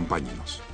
Acompáñenos.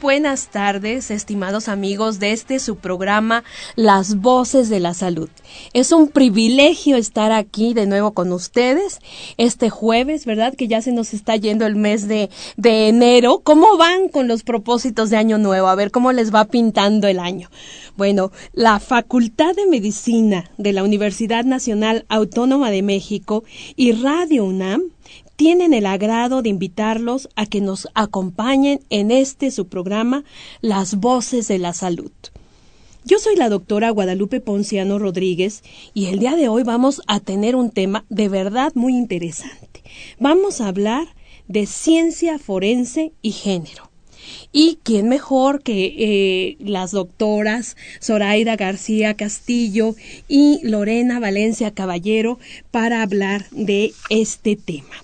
Buenas tardes, estimados amigos de este su programa Las Voces de la Salud. Es un privilegio estar aquí de nuevo con ustedes este jueves, ¿verdad? Que ya se nos está yendo el mes de, de enero. ¿Cómo van con los propósitos de Año Nuevo? A ver cómo les va pintando el año. Bueno, la Facultad de Medicina de la Universidad Nacional Autónoma de México y Radio UNAM tienen el agrado de invitarlos a que nos acompañen en este su programa Las Voces de la Salud. Yo soy la doctora Guadalupe Ponciano Rodríguez y el día de hoy vamos a tener un tema de verdad muy interesante. Vamos a hablar de ciencia forense y género. Y quién mejor que eh, las doctoras Zoraida García Castillo y Lorena Valencia Caballero para hablar de este tema.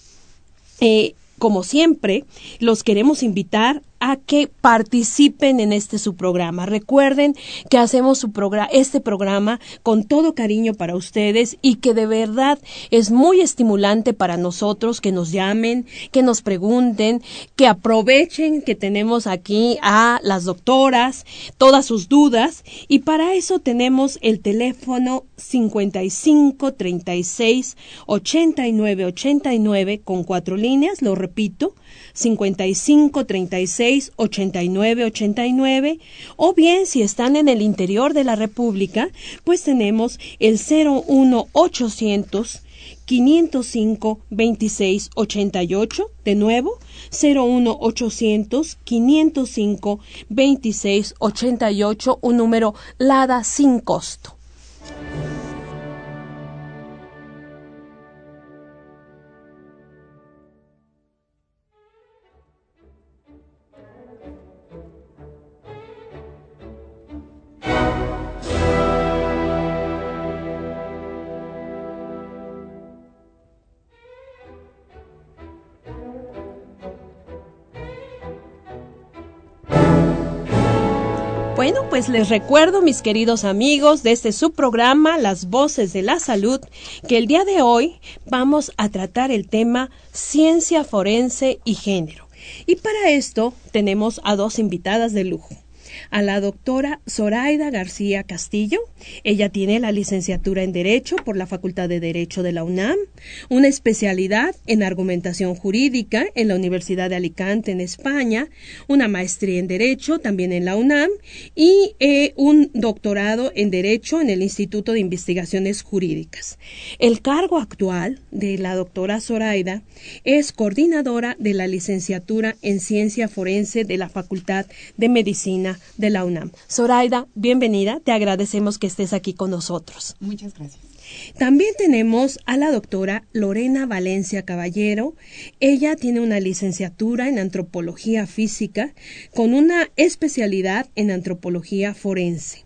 Eh, como siempre, los queremos invitar a que participen en este su programa. Recuerden que hacemos su programa, este programa con todo cariño para ustedes y que de verdad es muy estimulante para nosotros que nos llamen, que nos pregunten, que aprovechen que tenemos aquí a las doctoras, todas sus dudas y para eso tenemos el teléfono 55 36 89 89 con cuatro líneas, lo repito, 55 36 89 89 o bien si están en el interior de la República, pues tenemos el 01 800 505 26 88 de nuevo 01 800 505 26 88 un número LADA sin costo. Bueno, pues les recuerdo, mis queridos amigos, de este subprograma Las Voces de la Salud, que el día de hoy vamos a tratar el tema ciencia forense y género. Y para esto tenemos a dos invitadas de lujo a la doctora Zoraida García Castillo. Ella tiene la licenciatura en Derecho por la Facultad de Derecho de la UNAM, una especialidad en argumentación jurídica en la Universidad de Alicante en España, una maestría en Derecho también en la UNAM y eh, un doctorado en Derecho en el Instituto de Investigaciones Jurídicas. El cargo actual de la doctora Zoraida es coordinadora de la licenciatura en Ciencia Forense de la Facultad de Medicina de la UNAM. Zoraida, bienvenida, te agradecemos que estés aquí con nosotros. Muchas gracias. También tenemos a la doctora Lorena Valencia Caballero. Ella tiene una licenciatura en antropología física con una especialidad en antropología forense.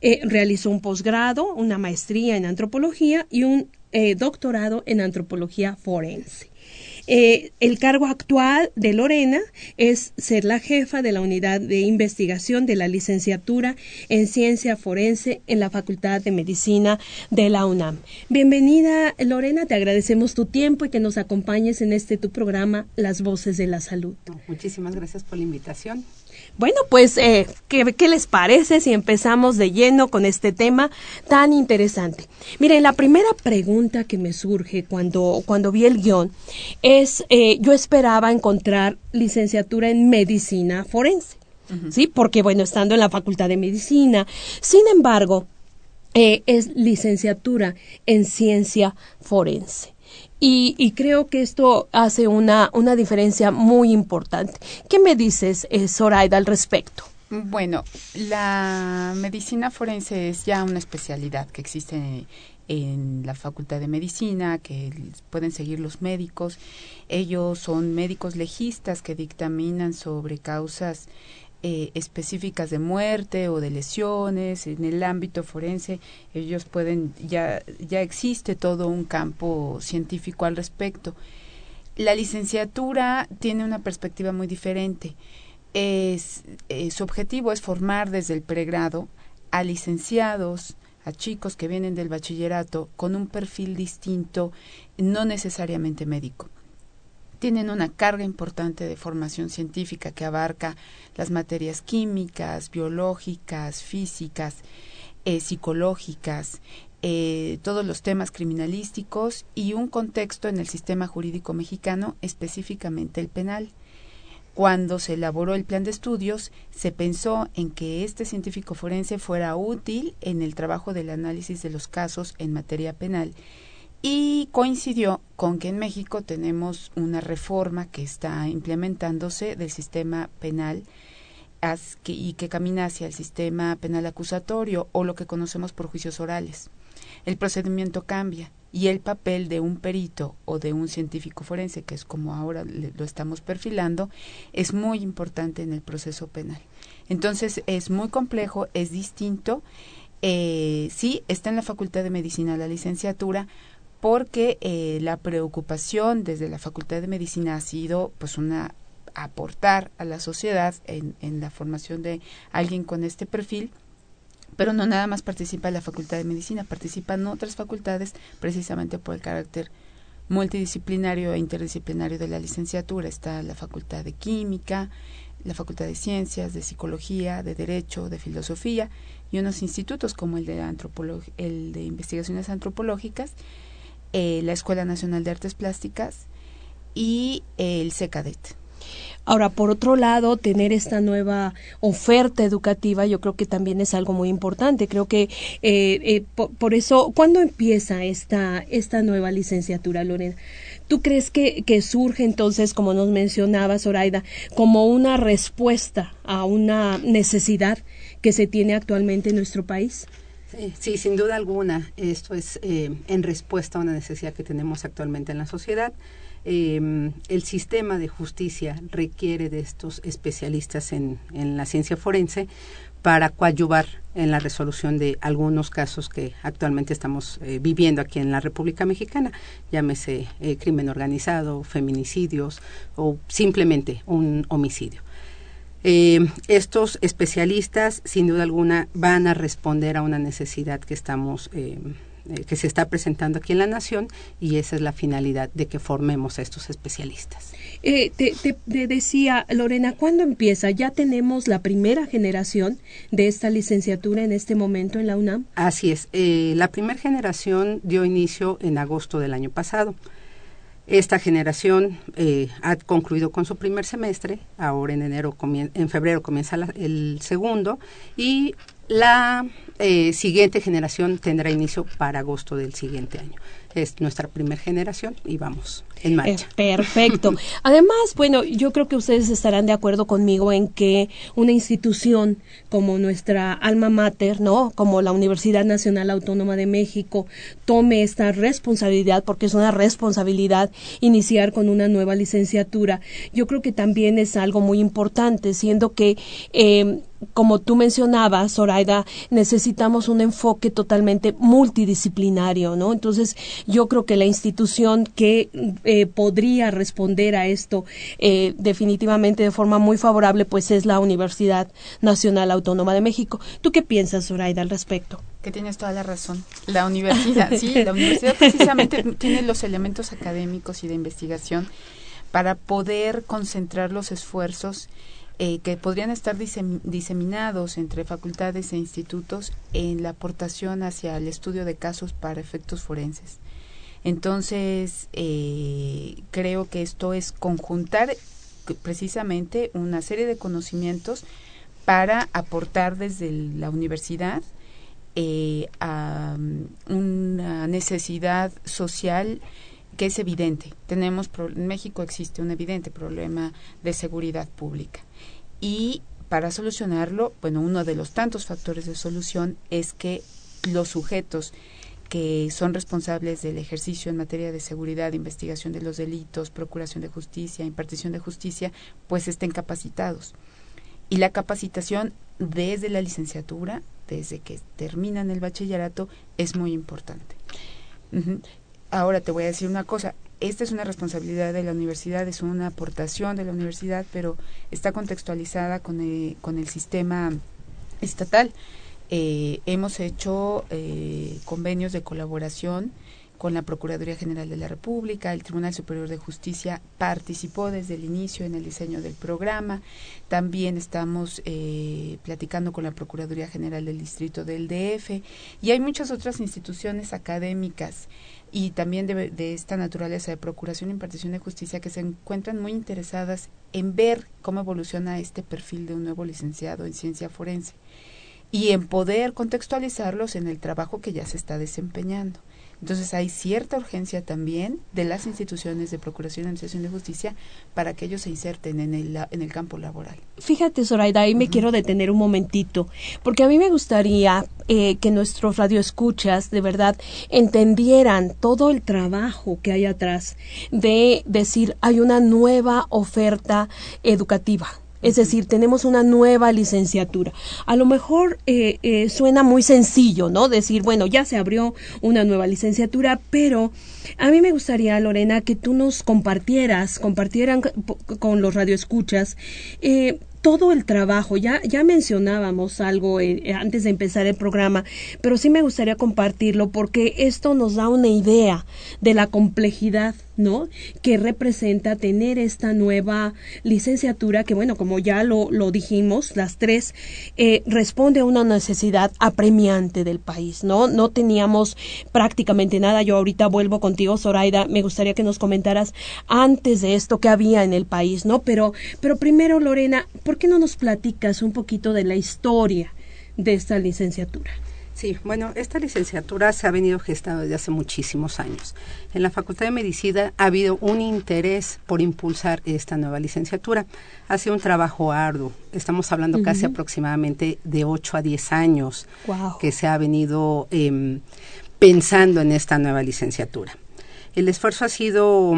Eh, realizó un posgrado, una maestría en antropología y un eh, doctorado en antropología forense. Eh, el cargo actual de Lorena es ser la jefa de la unidad de investigación de la licenciatura en ciencia forense en la Facultad de Medicina de la UNAM. Bienvenida, Lorena, te agradecemos tu tiempo y que nos acompañes en este tu programa Las Voces de la Salud. Muchísimas gracias por la invitación. Bueno, pues, eh, ¿qué, ¿qué, les parece si empezamos de lleno con este tema tan interesante? Miren, la primera pregunta que me surge cuando, cuando vi el guion es, eh, yo esperaba encontrar licenciatura en medicina forense, ¿sí? Porque, bueno, estando en la Facultad de Medicina, sin embargo, eh, es licenciatura en ciencia forense. Y, creo que esto hace una, una diferencia muy importante. ¿Qué me dices, eh, Zoraida, al respecto? Bueno, la medicina forense es ya una especialidad que existe en la Facultad de Medicina, que pueden seguir los médicos. Ellos son médicos legistas que dictaminan sobre causas eh, específicas de muerte o de lesiones en el ámbito forense ellos pueden ya ya existe todo un campo científico al respecto la licenciatura tiene una perspectiva muy diferente es, eh, su objetivo es formar desde el pregrado a licenciados, a chicos que vienen del bachillerato con un perfil distinto, no necesariamente médico. Tienen una carga importante de formación científica que abarca las materias químicas, biológicas, físicas, eh, psicológicas, eh, todos los temas criminalísticos y un contexto en el sistema jurídico mexicano, específicamente el penal. Cuando se elaboró el plan de estudios, se pensó en que este científico forense fuera útil en el trabajo del análisis de los casos en materia penal y coincidió con que en México tenemos una reforma que está implementándose del sistema penal y que camina hacia el sistema penal acusatorio o lo que conocemos por juicios orales. El procedimiento cambia y el papel de un perito o de un científico forense, que es como ahora lo estamos perfilando, es muy importante en el proceso penal. Entonces es muy complejo, es distinto. Eh, sí, está en la Facultad de Medicina la licenciatura, porque eh, la preocupación desde la Facultad de Medicina ha sido pues una aportar a la sociedad en, la formación de alguien con este perfil pero no nada más participa la Facultad de Medicina, participan otras facultades precisamente por el carácter multidisciplinario e interdisciplinario de la licenciatura. Está la Facultad de Química, la Facultad de Ciencias, de Psicología, de Derecho, de Filosofía y unos institutos como el de, el de Investigaciones Antropológicas, eh, la Escuela Nacional de Artes Plásticas y el CECADET. Ahora, por otro lado, tener esta nueva oferta educativa, yo creo que también es algo muy importante. Creo que eh, eh, por, eso, ¿cuándo empieza esta, esta nueva licenciatura, Lorena? ¿Tú crees que, que surge entonces, como nos mencionaba Zoraida, como una respuesta a una necesidad que se tiene actualmente en nuestro país? Sí, sin duda alguna. Esto es eh, en respuesta a una necesidad que tenemos actualmente en la sociedad. Eh, el sistema de justicia requiere de estos especialistas en, en la ciencia forense para coadyuvar en la resolución de algunos casos que actualmente estamos eh, viviendo aquí en la República Mexicana, llámese eh, crimen organizado, feminicidios o simplemente un homicidio. Eh, estos especialistas, sin duda alguna, van a responder a una necesidad que estamos eh, eh, que se está presentando aquí en la nación y esa es la finalidad de que formemos a estos especialistas. Eh, te, decía, Lorena, ¿cuándo empieza? ¿Ya tenemos la primera generación de esta licenciatura en este momento en la UNAM? Así es. Eh, la primera generación dio inicio en agosto del año pasado. Esta generación ha concluido con su primer semestre, ahora en enero, en febrero comienza el segundo y la eh, siguiente generación tendrá inicio para agosto del siguiente año. Es nuestra primera generación y vamos en marcha. perfecto. Además, bueno, yo creo que ustedes estarán de acuerdo conmigo en que una institución como nuestra alma mater, ¿no? Como la Universidad Nacional Autónoma de México, tome esta responsabilidad, porque es una responsabilidad iniciar con una nueva licenciatura. Yo creo que también es algo muy importante, siendo que eh, como tú mencionabas, Zoraida, necesitamos un enfoque totalmente multidisciplinario, ¿no? Entonces, yo creo que la institución que eh, podría responder a esto eh, definitivamente de forma muy favorable, pues es la Universidad Nacional Autónoma de México. ¿Tú qué piensas, Zoraida, al respecto? Que tienes toda la razón. La universidad, sí, la universidad precisamente tiene los elementos académicos y de investigación para poder concentrar los esfuerzos eh, que podrían estar diseminados entre facultades e institutos en la aportación hacia el estudio de casos para efectos forenses. Entonces, eh, creo que esto es conjuntar precisamente una serie de conocimientos para aportar desde la universidad eh, a mm, una necesidad social que es evidente. Tenemos en México existe un evidente problema de seguridad pública y para solucionarlo, bueno, uno de los tantos factores de solución es que los sujetos que son responsables del ejercicio en materia de seguridad, investigación de los delitos, procuración de justicia, impartición de justicia, pues estén capacitados. Y la capacitación desde la licenciatura, desde que terminan el bachillerato, es muy importante. Ahora te voy a decir una cosa, esta es una responsabilidad de la universidad, es una aportación de la universidad, pero está contextualizada con el, con el sistema estatal. Eh, hemos hecho eh, convenios de colaboración con la Procuraduría General de la República, el Tribunal Superior de Justicia participó desde el inicio en el diseño del programa, también estamos eh, platicando con la Procuraduría General del Distrito del DF y hay muchas otras instituciones académicas y también de, de esta naturaleza de procuración e impartición de justicia que se encuentran muy interesadas en ver cómo evoluciona este perfil de un nuevo licenciado en ciencia forense y en poder contextualizarlos en el trabajo que ya se está desempeñando. Entonces hay cierta urgencia también de las instituciones de Procuración y Administración de Justicia para que ellos se inserten en el, en el campo laboral. Fíjate, Zoraida, ahí me quiero detener un momentito, porque a mí me gustaría eh, que nuestros radioescuchas de verdad entendieran todo el trabajo que hay atrás de decir hay una nueva oferta educativa es decir, tenemos una nueva licenciatura. A lo mejor eh, eh, suena muy sencillo, ¿no? Decir, bueno, ya se abrió una nueva licenciatura, pero a mí me gustaría, Lorena, que tú nos compartieras, compartieran con los radioescuchas, eh, todo el trabajo. Ya, ya mencionábamos algo eh, antes de empezar el programa, pero sí me gustaría compartirlo porque esto nos da una idea de la complejidad ¿no? que representa tener esta nueva licenciatura que bueno como ya lo, lo dijimos las tres eh, responde a una necesidad apremiante del país no no teníamos prácticamente nada yo ahorita vuelvo contigo Zoraida me gustaría que nos comentaras antes de esto que había en el país no pero pero primero Lorena ¿por qué no nos platicas un poquito de la historia de esta licenciatura Sí, bueno, esta licenciatura se ha venido gestando desde hace muchísimos años. En la Facultad de Medicina ha habido un interés por impulsar esta nueva licenciatura. Ha sido un trabajo arduo. Estamos hablando casi aproximadamente de 8 a 10 años que se ha venido em, pensando en esta nueva licenciatura. El esfuerzo ha sido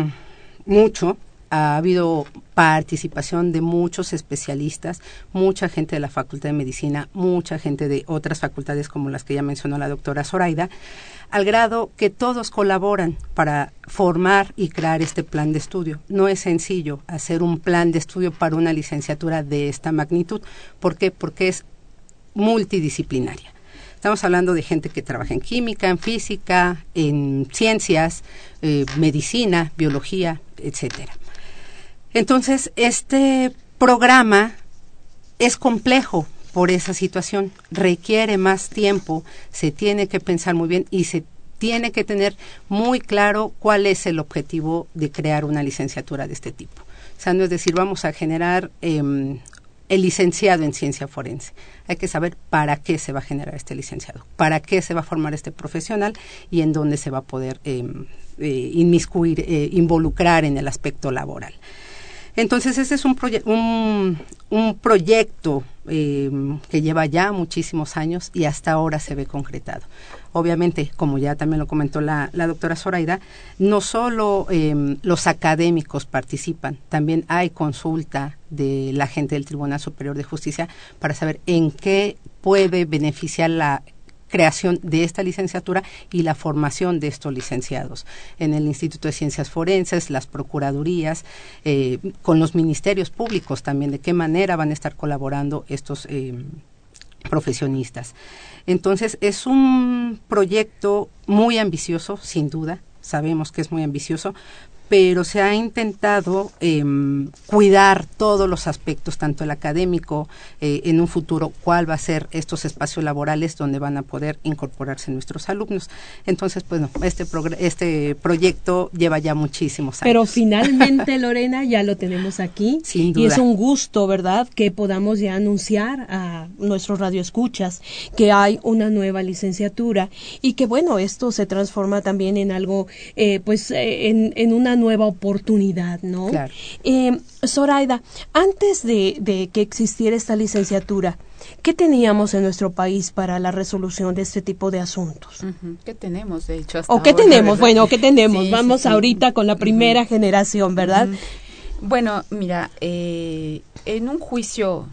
mucho, ha habido participación de muchos especialistas, mucha gente de la Facultad de Medicina, mucha gente de otras facultades como las que ya mencionó la doctora Zoraida, al grado que todos colaboran para formar y crear este plan de estudio. No es sencillo hacer un plan de estudio para una licenciatura de esta magnitud. ¿Por qué? Porque es multidisciplinaria. Estamos hablando de gente que trabaja en química, en física, en ciencias, eh, medicina, biología, etcétera. Entonces, este programa es complejo por esa situación, requiere más tiempo, se tiene que pensar muy bien y se tiene que tener muy claro cuál es el objetivo de crear una licenciatura de este tipo. O sea, no es decir, vamos a generar eh, el licenciado en ciencia forense. Hay que saber para qué se va a generar este licenciado, para qué se va a formar este profesional y en dónde se va a poder eh, eh, inmiscuir, eh, involucrar en el aspecto laboral. Entonces, ese es un, un, un proyecto eh, que lleva ya muchísimos años y hasta ahora se ve concretado. Obviamente, como ya también lo comentó la, la doctora Zoraida, no solo eh, los académicos participan, también hay consulta de la gente del Tribunal Superior de Justicia para saber en qué puede beneficiar la creación de esta licenciatura y la formación de estos licenciados en el Instituto de Ciencias Forenses, las procuradurías, eh, con los ministerios públicos también, de qué manera van a estar colaborando estos eh, profesionistas. Entonces, es un proyecto muy ambicioso, sin duda, sabemos que es muy ambicioso, pero se ha intentado eh, cuidar todos los aspectos, tanto el académico, eh, en un futuro, cuál va a ser estos espacios laborales donde van a poder incorporarse nuestros alumnos. Entonces, bueno, este, este proyecto lleva ya muchísimos años. Pero finalmente, Lorena, ya lo tenemos aquí. Sin duda. Y es un gusto, ¿verdad?, que podamos ya anunciar a nuestros radioescuchas que hay una nueva licenciatura y que, bueno, esto se transforma también en algo, eh, pues, eh, en, en una una nueva oportunidad, ¿no? Claro. Eh, Zoraida, antes de, de que existiera esta licenciatura, ¿Qué teníamos en nuestro país para la resolución de este tipo de asuntos? Ujú. ¿Qué tenemos, de hecho? hasta ¿O qué ahora, tenemos? Bueno, ¿qué tenemos? Sí, Vamos sí, sí. ahorita con la primera generación, ¿verdad? Bueno, mira, eh, en un juicio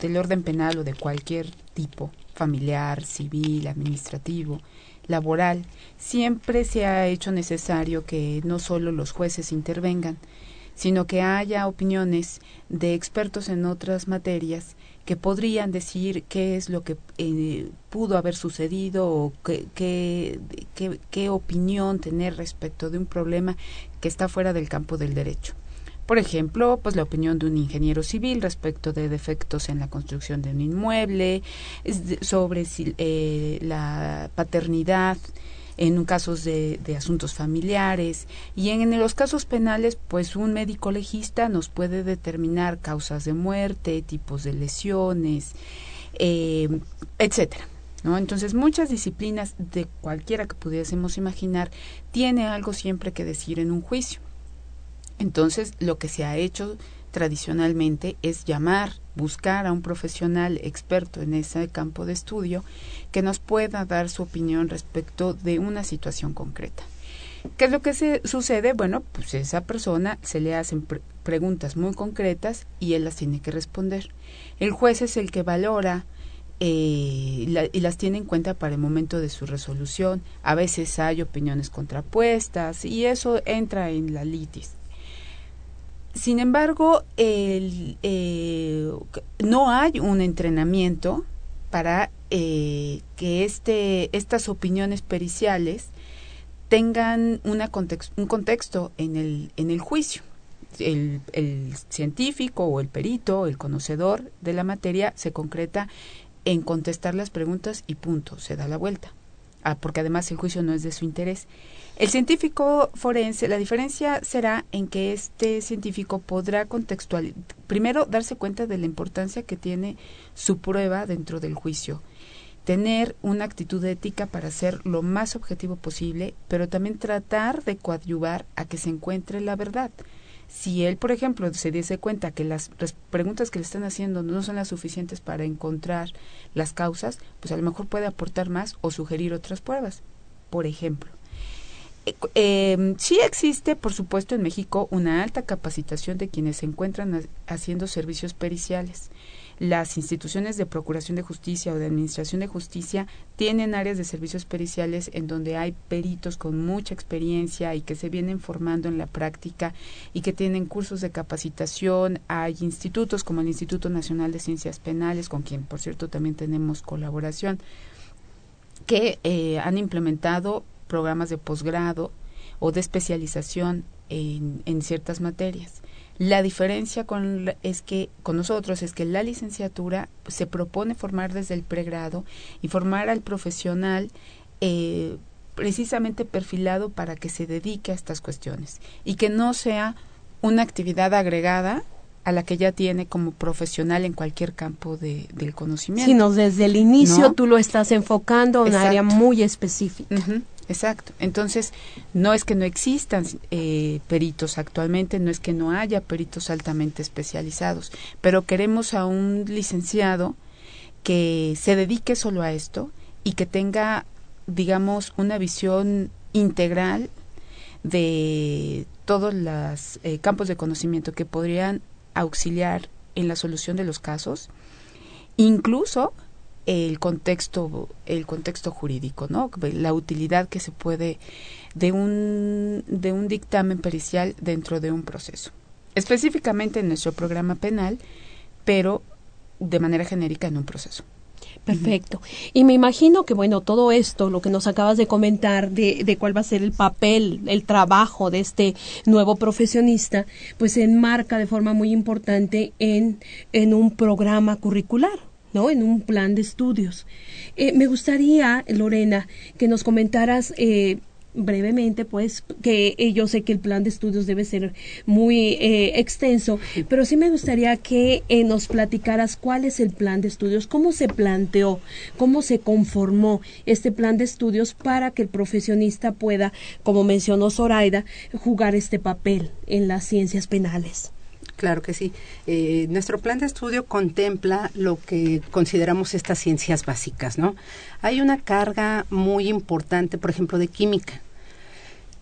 del orden penal o de cualquier tipo, familiar, civil, administrativo, laboral, siempre se ha hecho necesario que no solo los jueces intervengan, sino que haya opiniones de expertos en otras materias que podrían decir qué es lo que eh, pudo haber sucedido o qué, qué, qué- qué opinión tener respecto de un problema que está fuera del campo del derecho. Por ejemplo, pues la opinión de un ingeniero civil respecto de defectos en la construcción de un inmueble, sobre eh, la paternidad en casos de, de asuntos familiares y en, los casos penales, pues un médico legista nos puede determinar causas de muerte, tipos de lesiones, eh, etcétera. ¿no? Entonces, muchas disciplinas de cualquiera que pudiésemos imaginar tiene algo siempre que decir en un juicio. Entonces, lo que se ha hecho tradicionalmente es llamar, buscar a un profesional experto en ese campo de estudio que nos pueda dar su opinión respecto de una situación concreta. ¿Qué es lo que se sucede? Bueno, pues esa persona se le hacen pre- preguntas muy concretas y él las tiene que responder. El juez es el que valora eh, y las tiene en cuenta para el momento de su resolución. A veces hay opiniones contrapuestas y eso entra en la litis. Sin embargo, el, eh, no hay un entrenamiento para eh, que este, estas opiniones periciales tengan una context- un contexto en el, en el juicio. El, el científico o el perito, el conocedor de la materia, se concreta en contestar las preguntas y punto, se da la vuelta. Porque además el juicio no es de su interés. El científico forense, la diferencia será en que este científico podrá contextualizar, primero darse cuenta de la importancia que tiene su prueba dentro del juicio, tener una actitud ética para ser lo más objetivo posible, pero también tratar de coadyuvar a que se encuentre la verdad. Si él, por ejemplo, se diese cuenta que las preguntas que le están haciendo no son las suficientes para encontrar las causas, pues a lo mejor puede aportar más o sugerir otras pruebas. Por ejemplo, eh, eh, sí existe, por supuesto, en México una alta capacitación de quienes se encuentran ha- haciendo servicios periciales. Las instituciones de Procuración de Justicia o de Administración de Justicia tienen áreas de servicios periciales en donde hay peritos con mucha experiencia y que se vienen formando en la práctica y que tienen cursos de capacitación. Hay institutos como el Instituto Nacional de Ciencias Penales, con quien, por cierto, también tenemos colaboración, que eh, han implementado programas de posgrado o de especialización en, en ciertas materias. La diferencia con es que con nosotros es que la licenciatura se propone formar desde el pregrado y formar al profesional eh, precisamente perfilado para que se dedique a estas cuestiones y que no sea una actividad agregada a la que ya tiene como profesional en cualquier campo de, del conocimiento. Sino desde el inicio ¿No? tú lo estás enfocando a un área muy específica. Exacto. Entonces, no es que no existan eh, peritos actualmente, no es que no haya peritos altamente especializados, pero queremos a un licenciado que se dedique solo a esto y que tenga, digamos, una visión integral de todos los eh, campos de conocimiento que podrían auxiliar en la solución de los casos, incluso el contexto el contexto jurídico no la utilidad que se puede de un de un dictamen pericial dentro de un proceso específicamente en nuestro programa penal pero de manera genérica en un proceso Perfecto. Y me imagino que, bueno, todo esto, lo que nos acabas de comentar de, de cuál va a ser el papel, el trabajo de este nuevo profesionista, pues se enmarca de forma muy importante en, en un programa curricular. ¿No? En un plan de estudios. Eh, me gustaría, Lorena, que nos comentaras eh, brevemente, pues, que eh, yo sé que el plan de estudios debe ser muy eh, extenso, pero sí me gustaría que eh, nos platicaras cuál es el plan de estudios, cómo se planteó, cómo se conformó este plan de estudios para que el profesionista pueda, como mencionó Zoraida, jugar este papel en las ciencias penales. Claro que sí. nuestro plan de estudio contempla lo que consideramos estas ciencias básicas, ¿no? Hay una carga muy importante, por ejemplo, de química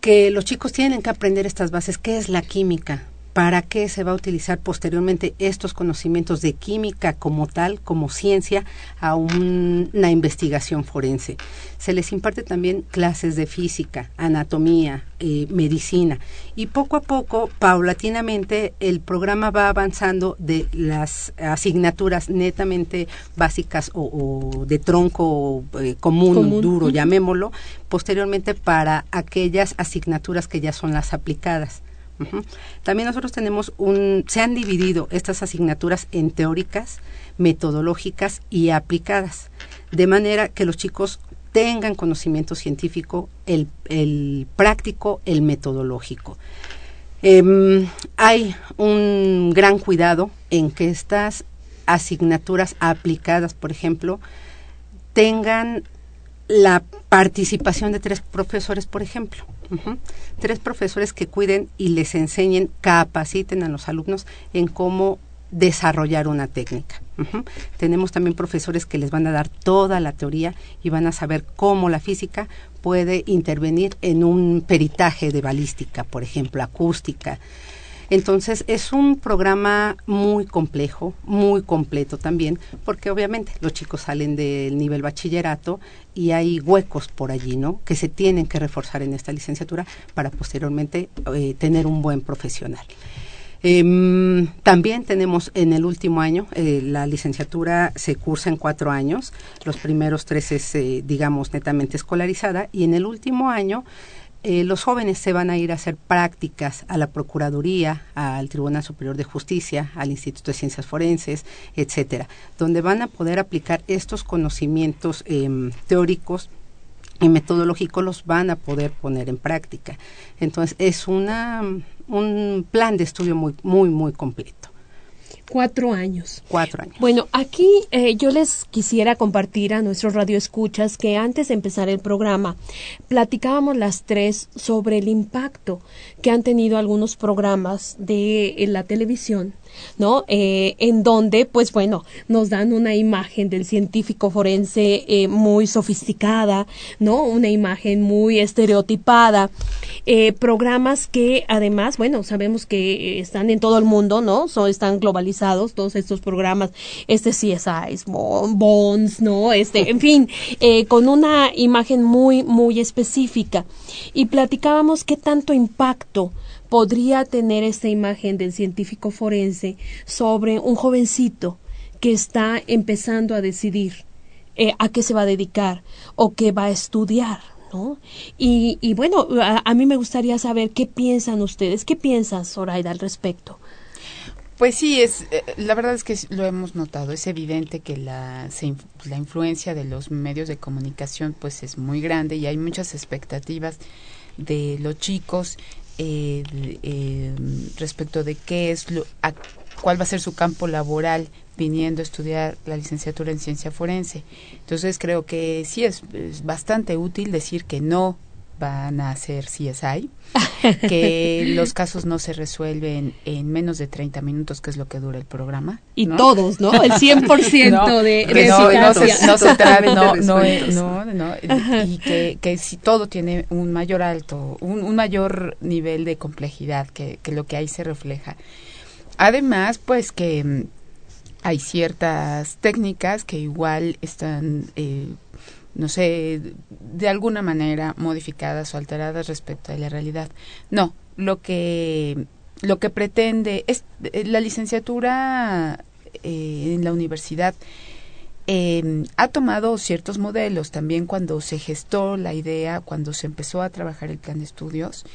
que los chicos tienen que aprender estas bases. ¿Qué es la química? ¿Para qué se va a utilizar posteriormente estos conocimientos de química como tal, como ciencia, a una investigación forense? Se les imparte también clases de física, anatomía, eh, medicina. Y poco a poco, paulatinamente, el programa va avanzando de las asignaturas netamente básicas o, de tronco eh, común, duro, llamémoslo, posteriormente para aquellas asignaturas que ya son las aplicadas. También nosotros tenemos un, se han dividido estas asignaturas en teóricas, metodológicas y aplicadas, de manera que los chicos tengan conocimiento científico, el, el práctico, el metodológico. Em, hay un gran cuidado en que estas asignaturas aplicadas, por ejemplo, tengan la participación de tres profesores, por ejemplo. Tres profesores que cuiden y les enseñen, capaciten a los alumnos en cómo desarrollar una técnica. Tenemos también profesores que les van a dar toda la teoría y van a saber cómo la física puede intervenir en un peritaje de balística, por ejemplo, acústica, entonces es un programa muy complejo, muy completo también, porque obviamente los chicos salen del nivel bachillerato y hay huecos por allí, ¿no? Que se tienen que reforzar en esta licenciatura para posteriormente eh, tener un buen profesional. Em, también tenemos en el último año, eh, la licenciatura se cursa en cuatro años, los primeros tres es, eh, digamos, netamente escolarizada, y en el último año eh, los jóvenes se van a ir a hacer prácticas a la Procuraduría, al Tribunal Superior de Justicia, al Instituto de Ciencias Forenses, etcétera, donde van a poder aplicar estos conocimientos em, teóricos y metodológicos los van a poder poner en práctica. Entonces es una un plan de estudio muy muy muy completo. Cuatro años. Cuatro años. Bueno, aquí eh, yo les quisiera compartir a nuestros radioescuchas que antes de empezar el programa platicábamos las tres sobre el impacto que han tenido algunos programas de la televisión ¿no? Eh, en donde, pues bueno, nos dan una imagen del científico forense eh, muy sofisticada, ¿no? Una imagen muy estereotipada. Eh, programas que además, bueno, sabemos que están en todo el mundo, ¿no? son están globalizados todos estos programas, este CSI, Bonds, ¿no? Este, en fin, con una imagen muy, muy específica. Y platicábamos qué tanto impacto podría tener esta imagen del científico forense sobre un jovencito que está empezando a decidir eh, a qué se va a dedicar o qué va a estudiar, ¿no? Y, bueno, a, mí me gustaría saber qué piensan ustedes, qué piensas, Zoraida, al respecto. Pues sí, es eh, la verdad es que lo hemos notado, es evidente que la, la influencia de los medios de comunicación pues es muy grande y hay muchas expectativas de los chicos eh, respecto de qué es lo, cuál va a ser su campo laboral viniendo a estudiar la licenciatura en ciencia forense. Entonces creo que sí es, bastante útil decir que no van a hacer CSI, que los casos no se resuelven en menos de 30 minutos, que es lo que dura el programa. Y todos, ¿no? El 100% no, de, de no, no, se, no se no, no, no, y que, que si todo tiene un mayor alto, un, un mayor nivel de complejidad que, que lo que ahí se refleja. Además, pues que mm, hay ciertas técnicas que igual están eh, no sé, de alguna manera modificadas o alteradas respecto a la realidad. No, lo que lo que pretende es eh, la licenciatura eh, en la universidad em, ha tomado ciertos modelos también cuando se gestó la idea, cuando se empezó a trabajar el plan de estudios,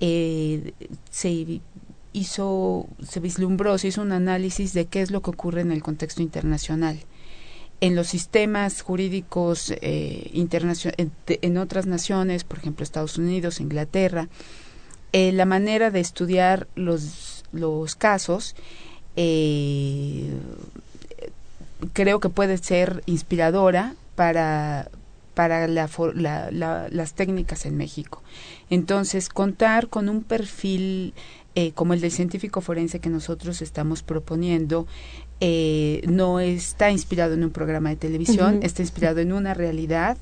eh, se hizo, se vislumbró, se hizo un análisis de qué es lo que ocurre en el contexto internacional en los sistemas jurídicos eh, en, otras naciones, por ejemplo Estados Unidos, Inglaterra, eh, la manera de estudiar los, los casos eh, creo que puede ser inspiradora para, para la, las técnicas en México. Entonces, contar con un perfil eh, como el del científico forense que nosotros estamos proponiendo, eh, no está inspirado en un programa de televisión, está inspirado en una realidad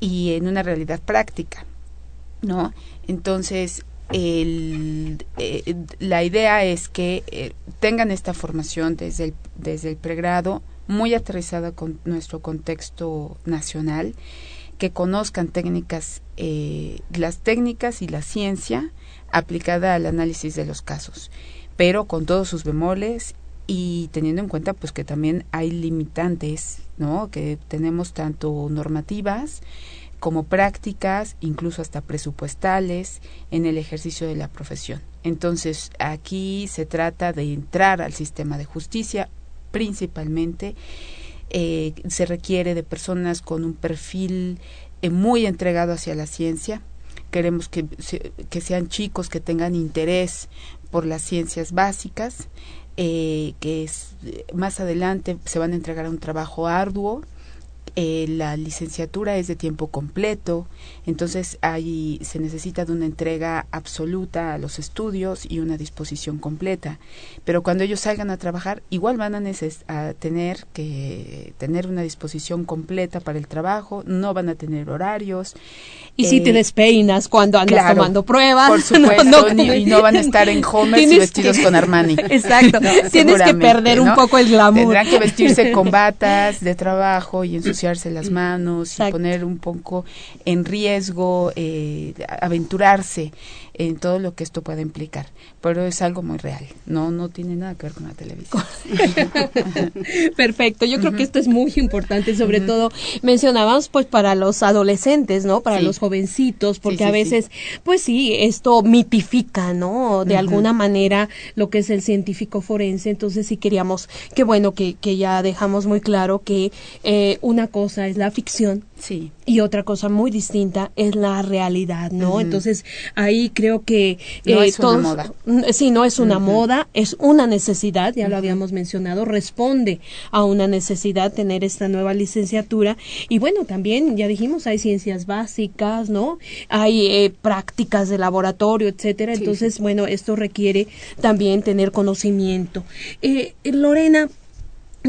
y en una realidad práctica, ¿no? Entonces, el, eh, la idea es que tengan esta formación desde el, desde el pregrado, muy aterrizada con nuestro contexto nacional, que conozcan técnicas, las técnicas y la ciencia, aplicada al análisis de los casos, pero con todos sus bemoles y teniendo en cuenta pues que también hay limitantes, ¿no? Que tenemos tanto normativas como prácticas, incluso hasta presupuestales en el ejercicio de la profesión. Entonces, aquí se trata de entrar al sistema de justicia principalmente eh, se requiere de personas con un perfil eh, muy entregado hacia la ciencia, queremos que, que sean chicos que tengan interés por las ciencias básicas, eh, que es, más adelante se van a entregar un trabajo arduo eh, la licenciatura es de tiempo completo, entonces ahí se necesita de una entrega absoluta a los estudios y una disposición completa. Pero cuando ellos salgan a trabajar, igual van a, a tener que tener una disposición completa para el trabajo, no van a tener horarios. Y si te eh, despeinas cuando andas tomando pruebas. Por supuesto, y no van a estar en Homers y vestidos con Armani. Exacto, tienes que perder un poco el glamour. Tendrán que vestirse con batas de trabajo y en sus las manos y poner un poco en riesgo, eh, aventurarse en todo lo que esto puede implicar. Pero es algo muy real, no, no tiene nada que ver con la televisión. Perfecto, yo creo que esto es muy importante, sobre todo mencionábamos pues para los adolescentes, ¿no? Para los jovencitos, porque a veces, pues sí, esto mitifica, ¿no? De alguna manera lo que es el científico forense, entonces sí queríamos, que bueno, que, que ya dejamos muy claro que eh, una cosa es la ficción Sí. Y otra cosa muy distinta es la realidad, ¿no? Entonces, ahí creo que... no eh, es una moda. Sí, no es una moda, es una necesidad, ya lo habíamos mencionado, responde a una necesidad tener esta nueva licenciatura. Y bueno, también, ya dijimos, hay ciencias básicas, ¿no? Hay eh, prácticas de laboratorio, etcétera. Entonces, bueno, esto requiere también tener conocimiento. Eh, Lorena,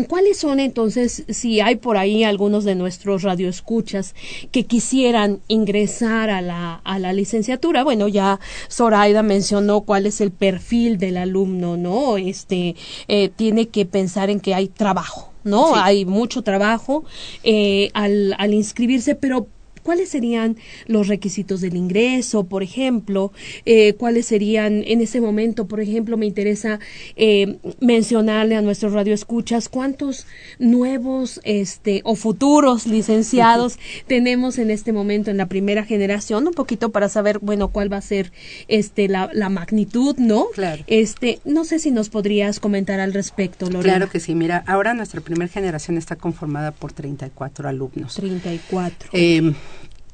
¿Cuáles son entonces, si hay por ahí algunos de nuestros radioescuchas que quisieran ingresar a la, a la licenciatura? Bueno, ya Zoraida mencionó cuál es el perfil del alumno, ¿no? Este, eh, tiene que pensar en que hay trabajo, ¿no? Hay mucho trabajo eh, al, al inscribirse, pero ¿Cuáles serían los requisitos del ingreso, por ejemplo? Eh, ¿Cuáles serían en ese momento, por ejemplo, me interesa eh, mencionarle a nuestros radioescuchas cuántos nuevos este, o futuros licenciados tenemos en este momento en la primera generación, un poquito para saber, bueno, cuál va a ser este, la, la magnitud, ¿no? Claro. Este, no sé si nos podrías comentar al respecto, Lorena. Claro que sí. Mira, ahora nuestra primera generación está conformada por 34 alumnos. 34. Eh,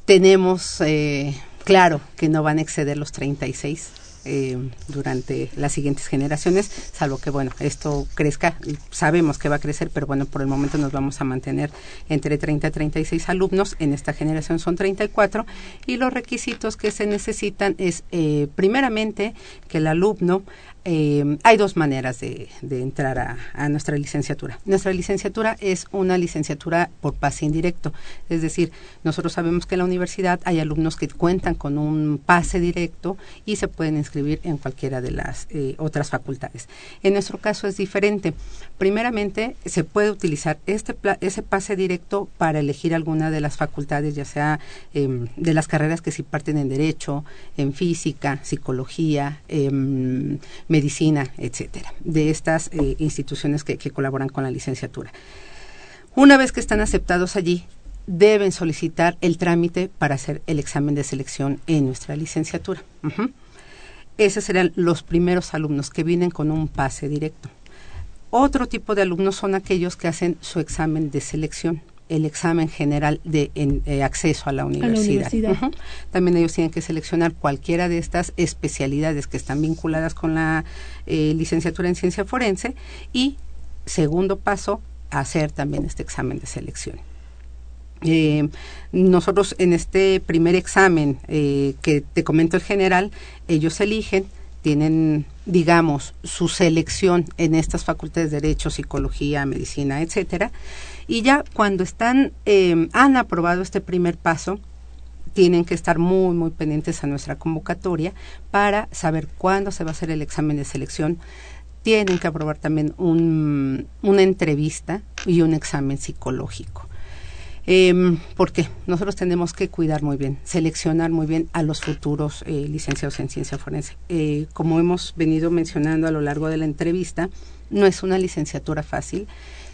tenemos eh, claro que no van a exceder los 36 eh, durante las siguientes generaciones, salvo que, bueno, esto crezca. Sabemos que va a crecer, pero bueno, por el momento nos vamos a mantener entre 30 y 36 alumnos. En esta generación son 34 y los requisitos que se necesitan es, eh, primeramente, que el alumno eh, hay dos maneras de, entrar a, nuestra licenciatura. Nuestra licenciatura es una licenciatura por pase indirecto, es decir, nosotros sabemos que en la universidad hay alumnos que cuentan con un pase directo y se pueden inscribir en cualquiera de las eh, otras facultades. En nuestro caso es diferente. Primeramente, se puede utilizar este ese pase directo para elegir alguna de las facultades, ya sea em, de las carreras que se parten en Derecho, en Física, Psicología, em, medicina, etcétera, de estas eh, instituciones que, colaboran con la licenciatura. Una vez que están aceptados allí, deben solicitar el trámite para hacer el examen de selección en nuestra licenciatura. Esos serían los primeros alumnos que vienen con un pase directo. Otro tipo de alumnos son aquellos que hacen su examen de selección el examen general de eh, acceso a la universidad. También ellos tienen que seleccionar cualquiera de estas especialidades que están vinculadas con la eh, licenciatura en ciencia forense y, segundo paso, hacer también este examen de selección. Eh, nosotros en este primer examen que te comento el general, ellos eligen tienen, digamos, su selección en estas facultades de Derecho, Psicología, Medicina, etcétera, y ya cuando están, eh, han aprobado este primer paso, tienen que estar muy, muy pendientes a nuestra convocatoria para saber cuándo se va a hacer el examen de selección. Tienen que aprobar también un, una entrevista y un examen psicológico. Eh, porque nosotros tenemos que cuidar muy bien, seleccionar muy bien a los futuros eh, licenciados en ciencia forense. Eh, como hemos venido mencionando a lo largo de la entrevista, no es una licenciatura fácil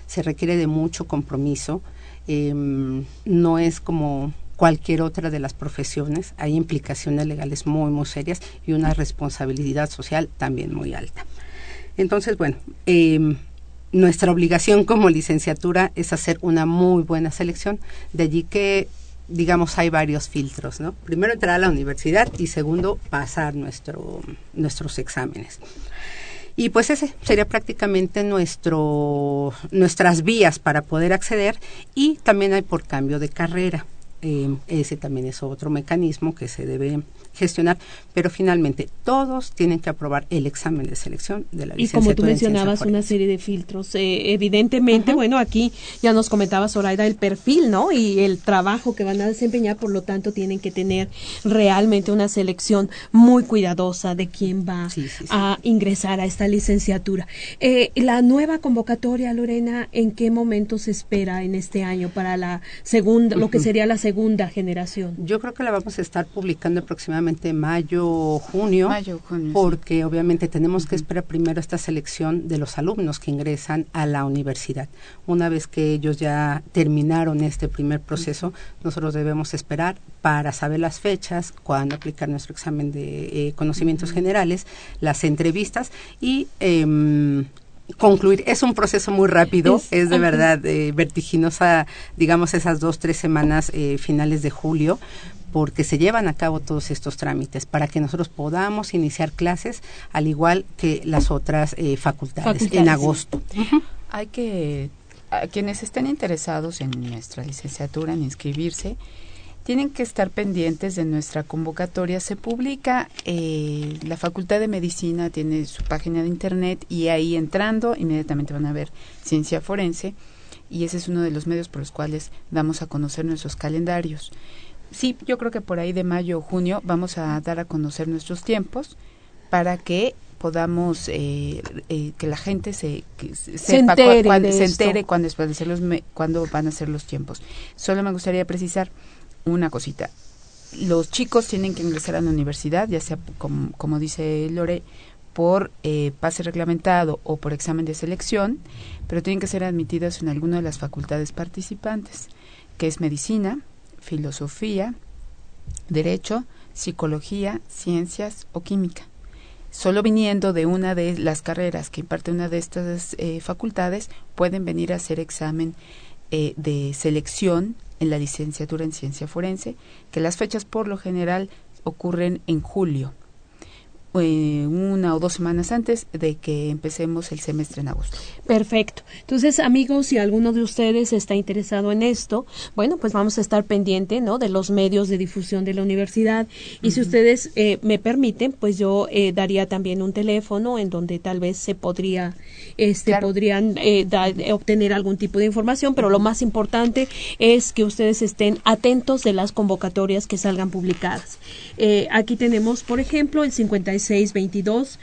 se requiere de mucho compromiso, em, no es como cualquier otra de las profesiones, hay implicaciones legales muy, muy serias y una responsabilidad social también muy alta. Entonces, bueno, em, nuestra obligación como licenciatura es hacer una muy buena selección, de allí que digamos hay varios filtros, ¿no? Primero entrar a la universidad y segundo pasar nuestro, nuestros exámenes. Y pues ese sería prácticamente nuestro, nuestras vías para poder acceder y también hay por cambio de carrera. Eh, ese también es otro mecanismo que se debe gestionar, pero finalmente todos tienen que aprobar el examen de selección de la licenciatura. Y como tú mencionabas una serie de filtros, eh, evidentemente, bueno, aquí ya nos comentaba Zoraida el perfil, ¿no? Y el trabajo que van a desempeñar, por lo tanto, tienen que tener realmente una selección muy cuidadosa de quién va a ingresar a esta licenciatura. Eh, la nueva convocatoria, Lorena, ¿en qué momento se espera en este año para la segunda, lo que sería la segunda generación? Yo creo que la vamos a estar publicando aproximadamente mayo, junio, porque obviamente tenemos que esperar primero esta selección de los alumnos que ingresan a la universidad. Una vez que ellos ya terminaron este primer proceso, nosotros debemos esperar para saber las fechas, cuándo aplicar nuestro examen de eh, conocimientos generales, las entrevistas y em, concluir. Es un proceso muy rápido, es, de verdad eh, vertiginosa, digamos, esas dos, tres semanas eh, finales de julio, porque se llevan a cabo todos estos trámites para que nosotros podamos iniciar clases al igual que las otras eh, facultades, en agosto. Hay que, a quienes estén interesados en nuestra licenciatura, en inscribirse, tienen que estar pendientes de nuestra convocatoria. Se publica, eh, la Facultad de Medicina tiene su página de internet y ahí entrando inmediatamente van a ver ciencia forense y ese es uno de los medios por los cuales damos a conocer nuestros calendarios. Sí, yo creo que por ahí de mayo o junio vamos a dar a conocer nuestros tiempos para que podamos eh, eh, que la gente se sepa cuándo, se entere cuándo, cuándo van a ser los tiempos. Solo me gustaría precisar una cosita. Los chicos tienen que ingresar a la universidad, ya sea como, como dice Lore, por eh, pase reglamentado o por examen de selección, pero tienen que ser admitidos en alguna de las facultades participantes, que es medicina, filosofía, derecho, psicología, ciencias o química. Solo viniendo de una de las carreras que imparte una de estas eh, facultades, pueden venir a hacer examen eh, de selección en la licenciatura en ciencia forense, que las fechas por lo general ocurren en julio. Eh, una o dos semanas antes de que empecemos el semestre en agosto. Perfecto. Entonces, amigos, si alguno de ustedes está interesado en esto, bueno, pues vamos a estar pendiente, ¿no? De los medios de difusión de la universidad. Y si ustedes eh, me permiten, pues yo eh, daría también un teléfono en donde tal vez se podría, este, podrían obtener algún tipo de información, pero lo más importante es que ustedes estén atentos de las convocatorias que salgan publicadas. aquí tenemos, por ejemplo, el 56 5622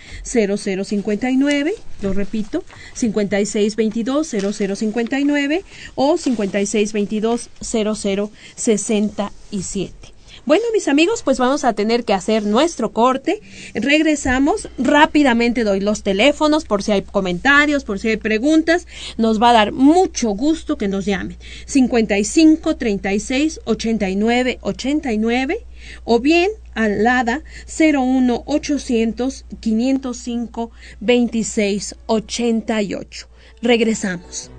0059, lo repito, 5622 0059 o 5622 0067. Bueno, mis amigos, pues vamos a tener que hacer nuestro corte. Regresamos. Rápidamente doy los teléfonos por si hay comentarios, por si hay preguntas. Nos va a dar mucho gusto que nos llamen. 55 36 89 89 o bien al LADA 01 800 505 26 88. Regresamos.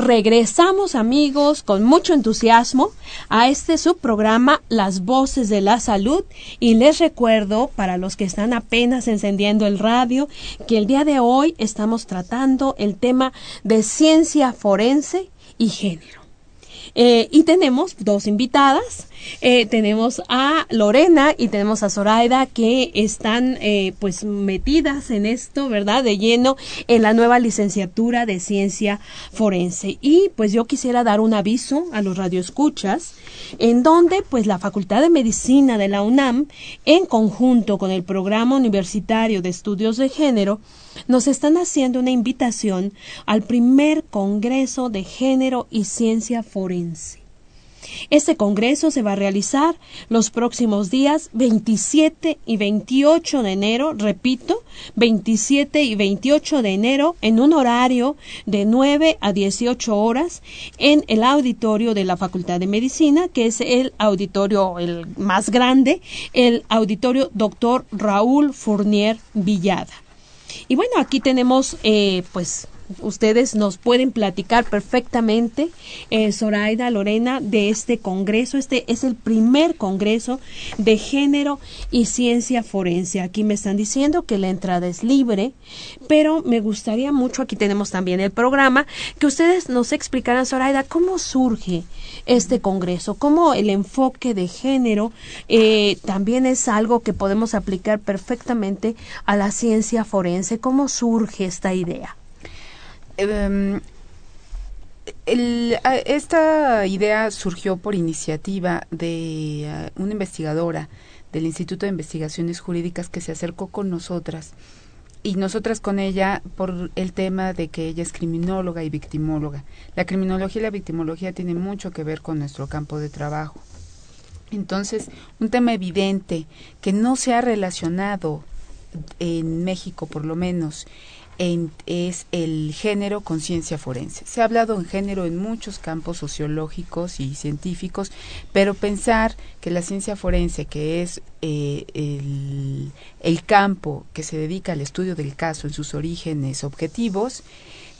Regresamos amigos con mucho entusiasmo a este subprograma Las Voces de la Salud y les recuerdo para los que están apenas encendiendo el radio que el día de hoy estamos tratando el tema de ciencia forense y género. Eh, y tenemos dos invitadas. Eh, tenemos a Lorena y tenemos a Zoraida que están eh, pues metidas en esto, ¿verdad? De lleno en la nueva licenciatura de ciencia forense. Y pues yo quisiera dar un aviso a los radioescuchas en donde pues la Facultad de Medicina de la UNAM en conjunto con el Programa Universitario de Estudios de Género nos están haciendo una invitación al primer Congreso de Género y Ciencia Forense. Este congreso se va a realizar los próximos días 27 y 28 de enero, repito, 27 y 28 de enero en un horario de 9 a 18 horas en el auditorio de la Facultad de Medicina, que es el auditorio el más grande, el auditorio Doctor Raúl Fournier Villada. Y bueno, aquí tenemos eh, pues ustedes nos pueden platicar perfectamente, eh, Zoraida, Lorena, de este congreso. Este es el primer congreso de género y ciencia forense. Aquí me están diciendo que la entrada es libre, pero me gustaría mucho, aquí tenemos también el programa, que ustedes nos explicaran, Zoraida, cómo surge este congreso, cómo el enfoque de género eh, también es algo que podemos aplicar perfectamente a la ciencia forense, cómo surge esta idea. Em, esta idea surgió por iniciativa de eh, una investigadora del Instituto de Investigaciones Jurídicas que se acercó con nosotras y nosotras con ella por el tema de que ella es criminóloga y victimóloga. La criminología y la victimología tienen mucho que ver con nuestro campo de trabajo. Entonces, un tema evidente que no se ha relacionado en México, por lo menos, es el género con ciencia forense. Se ha hablado en género en muchos campos sociológicos y científicos, pero pensar que la ciencia forense, que es eh, el, campo que se dedica al estudio del caso en sus orígenes objetivos,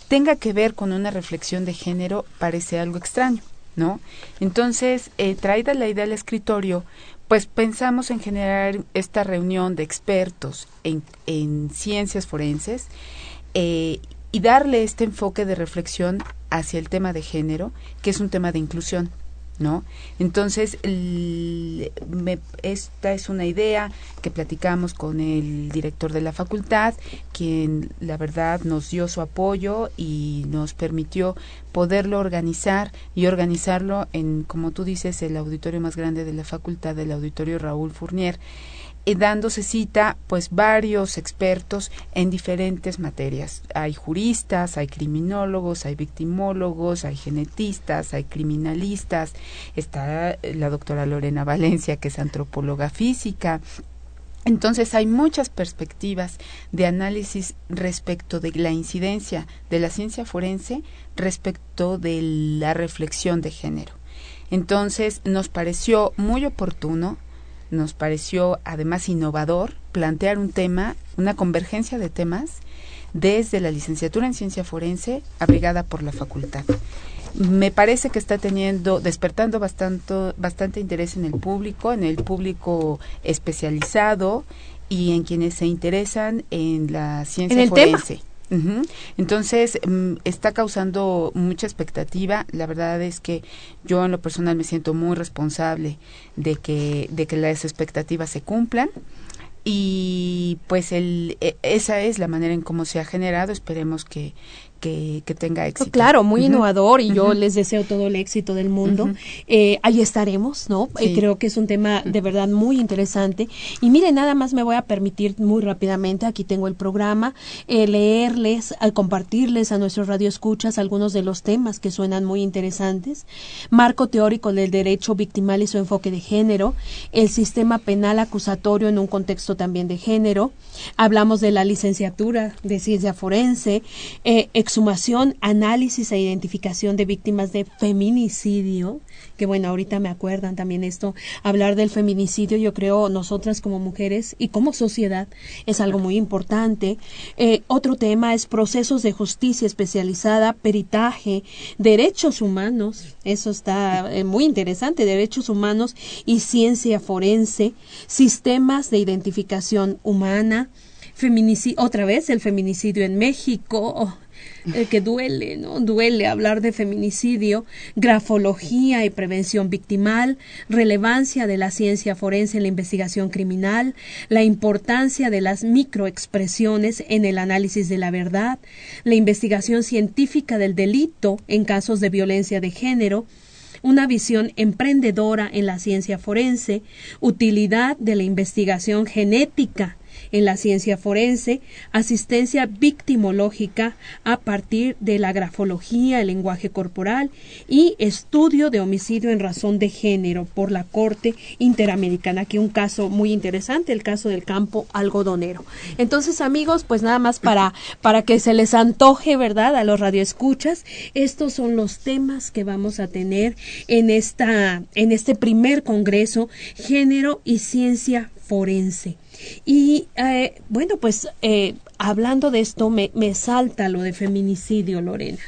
tenga que ver con una reflexión de género parece algo extraño. ¿No? Entonces, eh, traída la idea al escritorio, pues pensamos en generar esta reunión de expertos en, en ciencias forenses eh, y darle este enfoque de reflexión hacia el tema de género, que es un tema de inclusión. ¿No? Entonces, esta es una idea que platicamos con el director de la facultad, quien la verdad nos dio su apoyo y nos permitió poderlo organizar y organizarlo en, como tú dices, el auditorio más grande de la facultad, el auditorio Raúl Fournier dándose cita pues varios expertos en diferentes materias. Hay juristas, hay criminólogos, hay victimólogos, hay genetistas, hay criminalistas, está la doctora Lorena Valencia que es antropóloga física, Entonces hay muchas perspectivas de análisis respecto de la incidencia de la ciencia forense respecto de la reflexión de género. Entonces nos pareció muy oportuno, nos pareció además innovador plantear un tema, una convergencia de temas desde la licenciatura en ciencia forense abrigada por la facultad me parece que está teniendo, despertando bastante, bastante interés en el público, en el público especializado y en quienes se interesan en la ciencia forense. Entonces, mm, está causando mucha expectativa. La verdad es que yo en lo personal me siento muy responsable de que, de que las expectativas se cumplan y pues el, e, esa es la manera en cómo se ha generado. Esperemos que, que, tenga éxito. Claro, muy innovador y yo les deseo todo el éxito del mundo. eh, ahí estaremos, ¿no? Eh, creo que es un tema de verdad muy interesante. Y mire, nada más me voy a permitir muy rápidamente, aquí tengo el programa, eh, leerles, al compartirles a nuestros radioescuchas algunos de los temas que suenan muy interesantes. Marco teórico del derecho victimal y su enfoque de género, el sistema penal acusatorio en un contexto también de género. Hablamos de la licenciatura de ciencia forense, eh, exhumación, análisis e identificación de víctimas de feminicidio, que bueno, ahorita me acuerdan también esto, hablar del feminicidio, yo creo nosotras como mujeres y como sociedad es algo muy importante. Eh, otro tema es procesos de justicia especializada, peritaje, derechos humanos, eso está eh, muy interesante, derechos humanos y ciencia forense, sistemas de identificación humana, feminicidio, otra vez el feminicidio en México, eh, que duele, ¿no? Duele hablar de feminicidio, grafología y prevención victimal, relevancia de la ciencia forense en la investigación criminal, la importancia de las microexpresiones en el análisis de la verdad, la investigación científica del delito en casos de violencia de género, una visión emprendedora en la ciencia forense, utilidad de la investigación genética en la ciencia forense, asistencia victimológica a partir de la grafología, el lenguaje corporal y estudio de homicidio en razón de género por la Corte Interamericana. Aquí un caso muy interesante, el caso del campo algodonero. Entonces, amigos, pues nada más para, para que se les antoje, ¿verdad? A los radioescuchas, estos son los temas que vamos a tener en esta, en este primer congreso, género y ciencia forense. Y eh, bueno, pues eh, hablando de esto, me, me, salta lo de feminicidio, Lorena.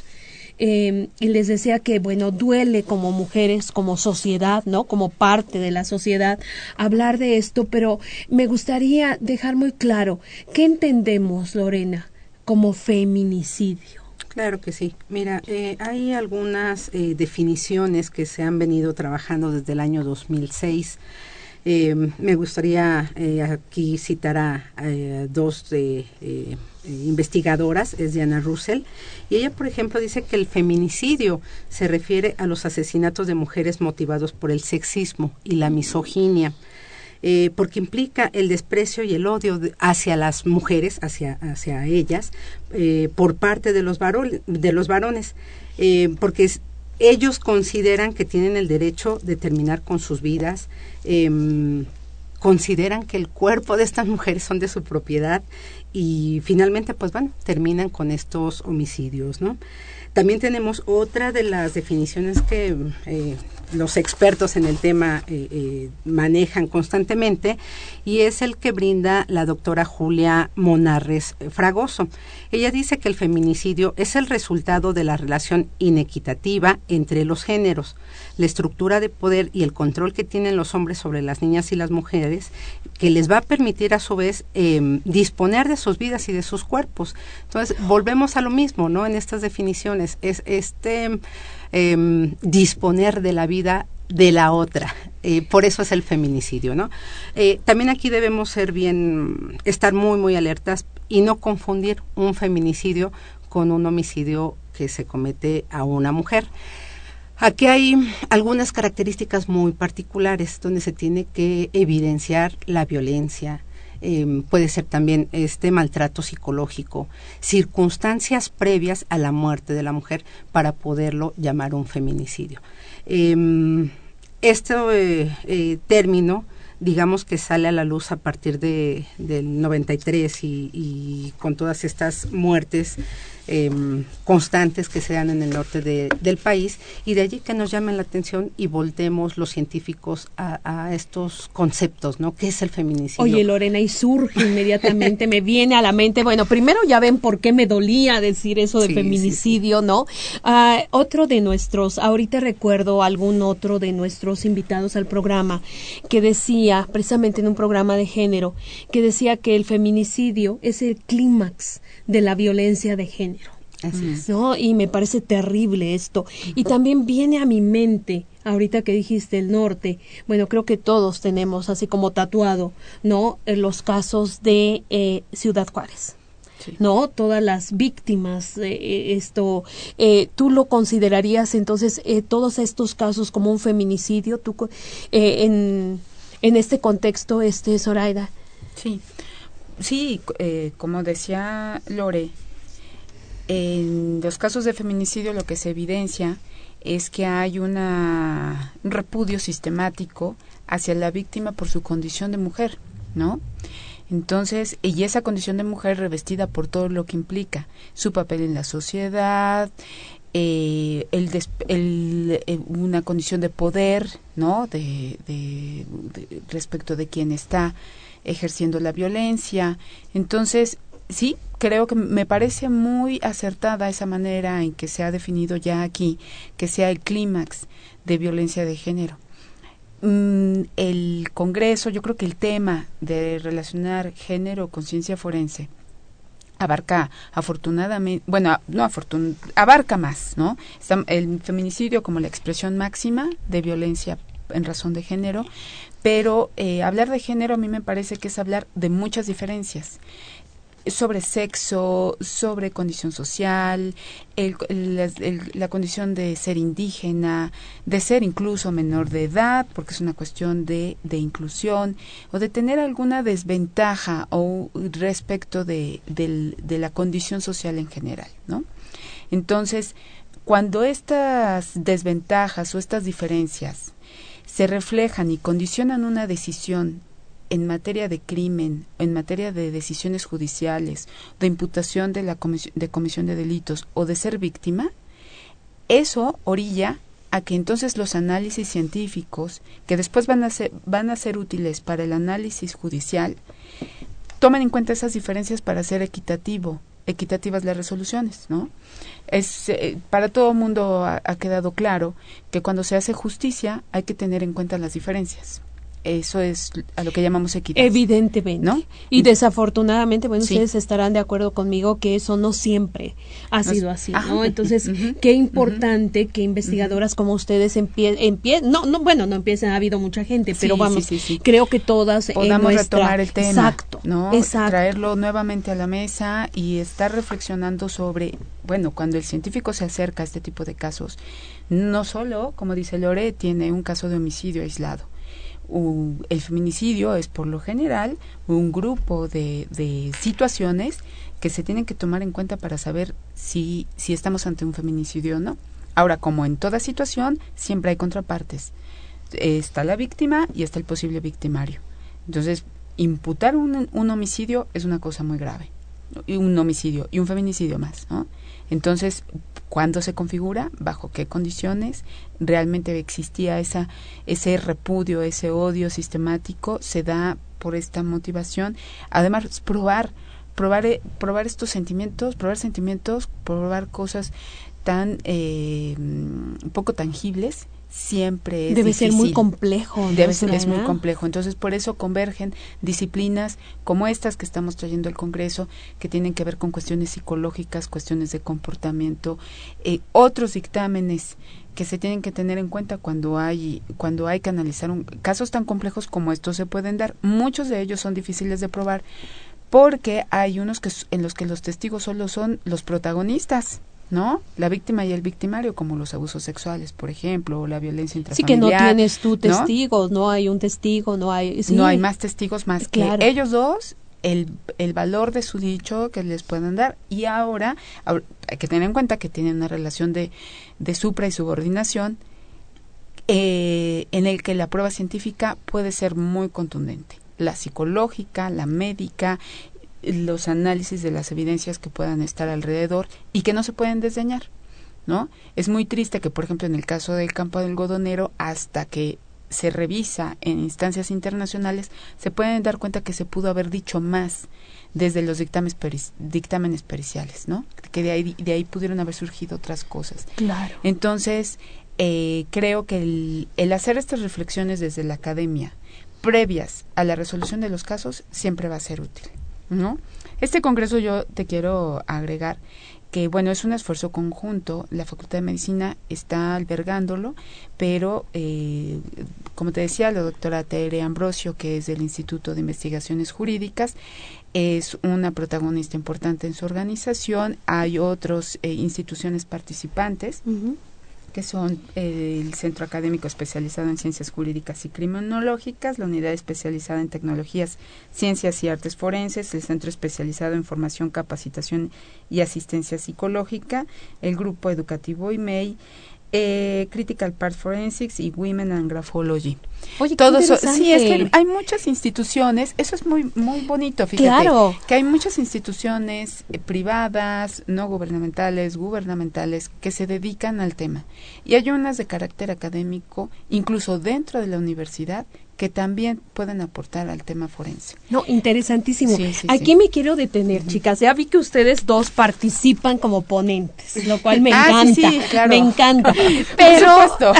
Eh, y les decía que, bueno, duele como mujeres, como sociedad, ¿no? Como parte de la sociedad, hablar de esto, pero me gustaría dejar muy claro, ¿qué entendemos, Lorena, como feminicidio? Claro que sí. Mira, eh, hay algunas eh, definiciones que se han venido trabajando desde el año 2006 eh, me gustaría eh, aquí citar a, dos eh, investigadoras, es Diana Russell, y ella, por ejemplo, dice que el feminicidio se refiere a los asesinatos de mujeres motivados por el sexismo y la misoginia. porque implica el desprecio y el odio hacia las mujeres, hacia, hacia ellas, por parte de los, de los varones, porque ellos consideran que tienen el derecho de terminar con sus vidas, eh, consideran que el cuerpo de estas mujeres son de su propiedad y finalmente, pues bueno, terminan con estos homicidios, ¿no? También tenemos otra de las definiciones que eh, los expertos en el tema eh, eh, manejan constantemente y es el que brinda la doctora Julia Monarres Fragoso. Ella dice que el feminicidio es el resultado de la relación inequitativa entre los géneros, la estructura de poder y el control que tienen los hombres sobre las niñas y las mujeres, que les va a permitir a su vez em, disponer de sus vidas y de sus cuerpos. Entonces, volvemos a lo mismo, ¿no? En estas definiciones, es este em, disponer de la vida de la otra. Eh, por eso es el feminicidio, ¿no? Eh, también aquí debemos ser bien, estar muy, muy alertas y no confundir un feminicidio con un homicidio que se comete a una mujer. Aquí hay algunas características muy particulares donde se tiene que evidenciar la violencia, em, puede ser también este maltrato psicológico, circunstancias previas a la muerte de la mujer para poderlo llamar un feminicidio. Em, este eh, eh, término digamos que sale a la luz a partir de, del 93 y, y con todas estas muertes eh, constantes que se dan en el norte de, del país y de allí que nos llamen la atención y voltemos los científicos a, a, estos conceptos, ¿no? ¿Qué es el feminicidio? Oye, Lorena, y surge inmediatamente, me viene a la mente, bueno, primero ya ven por qué me dolía decir eso de sí, feminicidio, sí, sí. ¿no? Uh, otro de nuestros, ahorita recuerdo algún otro de nuestros invitados al programa que decía, precisamente en un programa de género, que decía que el feminicidio es el clímax de la violencia de género. Así es. ¿no? Y me parece terrible esto. Y también viene a mi mente, ahorita que dijiste el norte, bueno, creo que todos tenemos así como tatuado, ¿no? Los casos de eh, Ciudad Juárez. Sí. no todas las víctimas eh, esto eh, tú lo considerarías entonces eh, todos estos casos como un feminicidio tú eh, en en este contexto este Zoraida sí sí eh, como decía Lore en los casos de feminicidio lo que se evidencia es que hay una, un repudio sistemático hacia la víctima por su condición de mujer, ¿no? Entonces, y esa condición de mujer revestida por todo lo que implica su papel en la sociedad, eh, el, el, una condición de poder, ¿no? De, de, de, respecto de quien está ejerciendo la violencia. Entonces, sí, creo que me parece muy acertada esa manera en que se ha definido ya aquí que sea el clímax de violencia de género. Mm, el Congreso, yo creo que el tema de relacionar género con ciencia forense abarca afortunadamente, bueno, no afortun abarca más, ¿no? El feminicidio como la expresión máxima de violencia en razón de género, pero eh, hablar de género a mí me parece que es hablar de muchas diferencias sobre sexo, sobre condición social, la condición de ser indígena, de ser incluso menor de edad, porque es una cuestión de, de inclusión, o de tener alguna desventaja o respecto de, de, de la condición social en general, ¿no? Entonces, cuando estas desventajas o estas diferencias se reflejan y condicionan una decisión en materia de crimen, en materia de decisiones judiciales, de imputación de la comisión de, comisión de delitos o de ser víctima, eso orilla a que entonces los análisis científicos, que después van a ser, van a ser útiles para el análisis judicial, tomen en cuenta esas diferencias para ser equitativo, equitativas las resoluciones, ¿no? Es eh, para todo el mundo ha, ha quedado claro que cuando se hace justicia hay que tener en cuenta las diferencias eso es a lo que llamamos equidad. Evidentemente. ¿no? Y desafortunadamente, bueno, sí. ustedes estarán de acuerdo conmigo que eso no siempre ha sido así. ¿no? Entonces, uh -huh. qué importante uh -huh. que investigadoras uh -huh. como ustedes empiecen, no, no, bueno, no empiecen, ha habido mucha gente, pero vamos, sí, creo que todas podamos nuestra... retomar el tema, exacto, ¿no? Exacto. Traerlo nuevamente a la mesa y estar reflexionando sobre, bueno, cuando el científico se acerca a este tipo de casos, no solo, como dice Lore, tiene un caso de homicidio aislado, el feminicidio es por lo general un grupo de, de, situaciones que se tienen que tomar en cuenta para saber si, si estamos ante un feminicidio o no. Ahora, como en toda situación, siempre hay contrapartes. Está la víctima y está el posible victimario. Entonces, imputar un, un homicidio es una cosa muy grave. Un homicidio y un feminicidio más. ¿no? Entonces, cuándo se configura, bajo qué condiciones realmente existía esa, ese repudio, ese odio sistemático, se da por esta motivación. Además, probar, probar, probar estos sentimientos, probar sentimientos, probar cosas tan eh, poco tangibles siempre es debe difícil. ser muy complejo ¿no? debe ser es muy complejo entonces por eso convergen disciplinas como estas que estamos trayendo al Congreso que tienen que ver con cuestiones psicológicas cuestiones de comportamiento eh, otros dictámenes que se tienen que tener en cuenta cuando hay cuando hay que analizar un, casos tan complejos como estos se pueden dar muchos de ellos son difíciles de probar porque hay unos que en los que los testigos solo son los protagonistas ¿no? La víctima y el victimario, como los abusos sexuales, por ejemplo, o la violencia intrafamiliar. Sí, que no tienes tú testigos, ¿no? no hay un testigo, no hay... Sí. No hay más testigos más claro. que ellos dos, el, el valor de su dicho que les puedan dar. Y ahora, ahora hay que tener en cuenta que tienen una relación de, de supra y subordinación eh, en el que la prueba científica puede ser muy contundente. La psicológica, la médica, los análisis de las evidencias que puedan estar alrededor y que no se pueden desdeñar. ¿No? Es muy triste que, por ejemplo, en el caso del campo del algodonero, hasta que se revisa en instancias internacionales, se pueden dar cuenta que se pudo haber dicho más desde los dictámenes, dictámenes periciales, ¿no? Que de ahí, de ahí pudieron haber surgido otras cosas. Claro. Entonces, eh, creo que el, el hacer estas reflexiones desde la academia, previas a la resolución de los casos, siempre va a ser útil, ¿no? Este congreso yo te quiero agregar que bueno, es un esfuerzo conjunto, la Facultad de Medicina está albergándolo, pero eh, como te decía, la doctora Tere Ambrosio, que es del Instituto de Investigaciones Jurídicas, es una protagonista importante en su organización, hay otras eh, instituciones participantes que son eh, el Centro Académico Especializado en Ciencias Jurídicas y Criminológicas, la Unidad Especializada en Tecnologías, Ciencias y Artes Forenses, el Centro Especializado en Formación, Capacitación y Asistencia Psicológica, el Grupo Educativo IMEI, eh, Critical Part Forensics y Women and Graphology. Oye, Todo eso, sí, es que hay muchas instituciones, eso es muy muy bonito, fíjate, claro. que hay muchas instituciones eh, privadas, no gubernamentales, gubernamentales que se dedican al tema. Y hay unas de carácter académico, incluso dentro de la universidad, que también pueden aportar al tema forense. No, interesantísimo. Aquí me quiero detener, chicas. Ya vi que ustedes dos participan como ponentes, lo cual me ah, encanta. claro. Me encanta. Pero, por supuesto.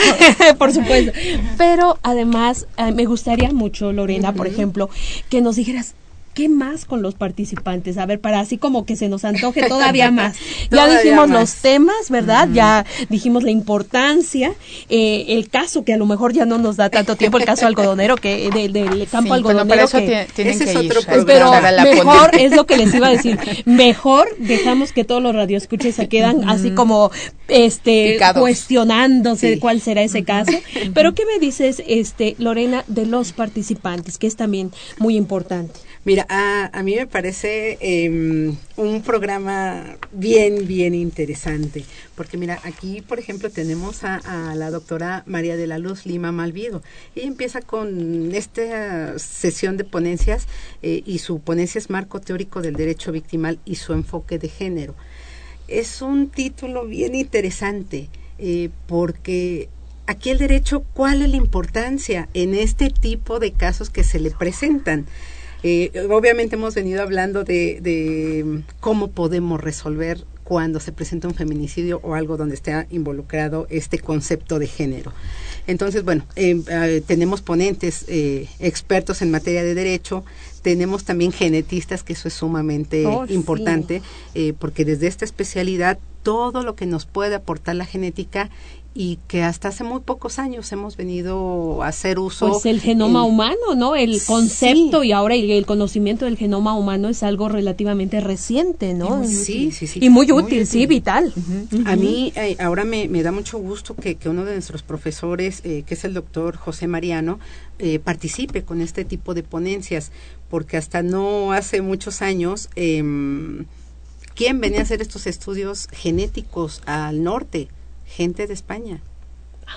por supuesto. Pero además eh, me gustaría mucho, Lorena, por ejemplo, que nos dijeras ¿Qué más con los participantes? A ver, para así como que se nos antoje todavía más. ya dijimos los temas, ¿verdad? Ya dijimos la importancia, eh, el caso que a lo mejor ya no nos da tanto tiempo, el caso algodonero, que del campo algodonero. que, ese es otro Pero mejor es lo que les iba a decir. Mejor dejamos que todos los radioescuches se quedan así como este cuestionándose cuál será ese caso. Pero ¿qué me dices, este Lorena, de los participantes, que es también muy importante? Mira, a, mí me parece em, un programa bien, bien interesante, porque mira, aquí, por ejemplo, tenemos a, la doctora María de la Luz Lima Malvido. Ella empieza con esta sesión de ponencias eh, y su ponencia es Marco Teórico del Derecho Victimal y su enfoque de género. Es un título bien interesante, eh, porque aquí el derecho, ¿cuál es la importancia en este tipo de casos que se le presentan? Eh, obviamente hemos venido hablando de, cómo podemos resolver cuando se presenta un feminicidio o algo donde esté involucrado este concepto de género. Entonces, bueno, eh, eh, tenemos ponentes expertos en materia de derecho, tenemos también genetistas, que eso es sumamente oh, importante, porque desde esta especialidad todo lo que nos puede aportar la genética y que hasta hace muy pocos años hemos venido a hacer uso. Pues el genoma humano, ¿no? El concepto y ahora el, conocimiento del genoma humano es algo relativamente reciente, ¿no? Sí, sí, sí. Y muy útil, sí, vital. A mí eh, ahora me, da mucho gusto que, uno de nuestros profesores, eh, que es el doctor José Mariano, eh, participe con este tipo de ponencias, porque hasta no hace muchos años, eh, ¿quién venía a hacer estos estudios genéticos al norte? gente de España.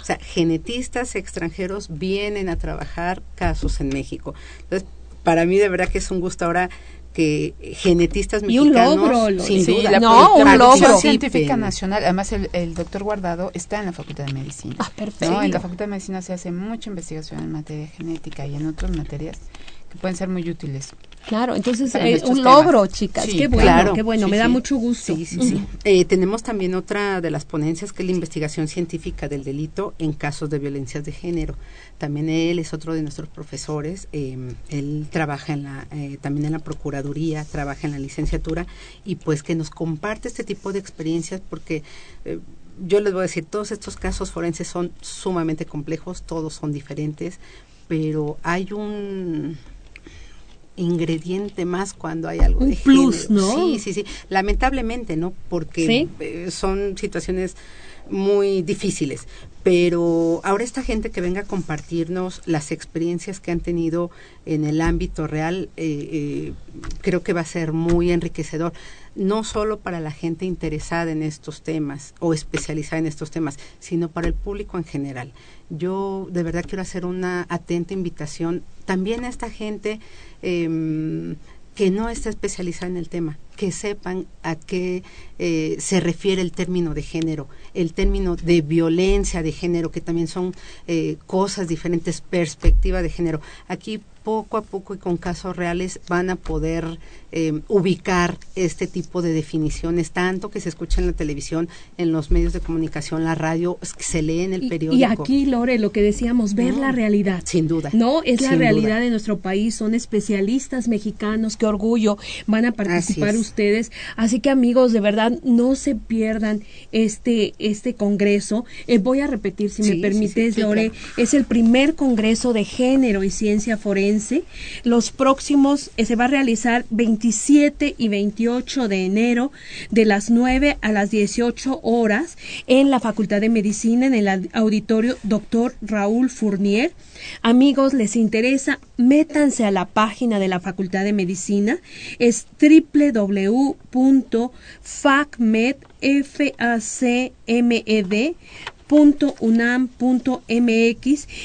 O sea, genetistas extranjeros vienen a trabajar casos en México. Entonces, para mí de verdad que es un gusto ahora que genetistas mexicanos, y un logro, sin sí, duda, la, no, un logro. científica nacional, además el, el, doctor Guardado está en la Facultad de Medicina. Ah, perfecto. En la Facultad de Medicina se hace mucha investigación en materia genética y en otras materias que pueden ser muy útiles. Claro, entonces es un logro, chicas. qué bueno, qué bueno, me da mucho gusto. Sí, sí, sí. Eh, tenemos también otra de las ponencias que es la investigación científica del delito en casos de violencias de género. También él es otro de nuestros profesores. Em, él trabaja en la, eh, también en la procuraduría, trabaja en la licenciatura y pues que nos comparte este tipo de experiencias porque eh, yo les voy a decir, todos estos casos forenses son sumamente complejos, todos son diferentes, pero hay un ingrediente más cuando hay algo de plus, ¿no? Sí, sí, sí. Lamentablemente, ¿no? Porque eh, son situaciones muy difíciles. Pero ahora esta gente que venga a compartirnos las experiencias que han tenido en el ámbito real, eh, eh, creo que va a ser muy enriquecedor no solo para la gente interesada en estos temas o especializada en estos temas, sino para el público en general. Yo de verdad quiero hacer una atenta invitación también a esta gente eh, que no está especializada en el tema, que sepan a qué eh, se refiere el término de género, el término de violencia de género, que también son eh, cosas diferentes, perspectiva de género. Aquí poco a poco y con casos reales van a poder eh, ubicar este tipo de definiciones, tanto que se escucha en la televisión, en los medios de comunicación, la radio, se lee en el periódico. Y aquí, Lore, lo que decíamos, ver la realidad. Sin duda. No, es la realidad de nuestro país, son especialistas mexicanos, qué orgullo, van a participar ustedes. Así que amigos, de verdad, no se pierdan este, este congreso. Eh, voy a repetir, si me permites, Lore, es el primer congreso de género y ciencia forense los próximos eh, se va a realizar 27 y 28 de enero de las 9 a las 18 horas en la Facultad de Medicina en el auditorio Dr. Raúl Fournier. Amigos, les interesa, métanse a la página de la Facultad de Medicina, es www.facmed.facmed .unam.mx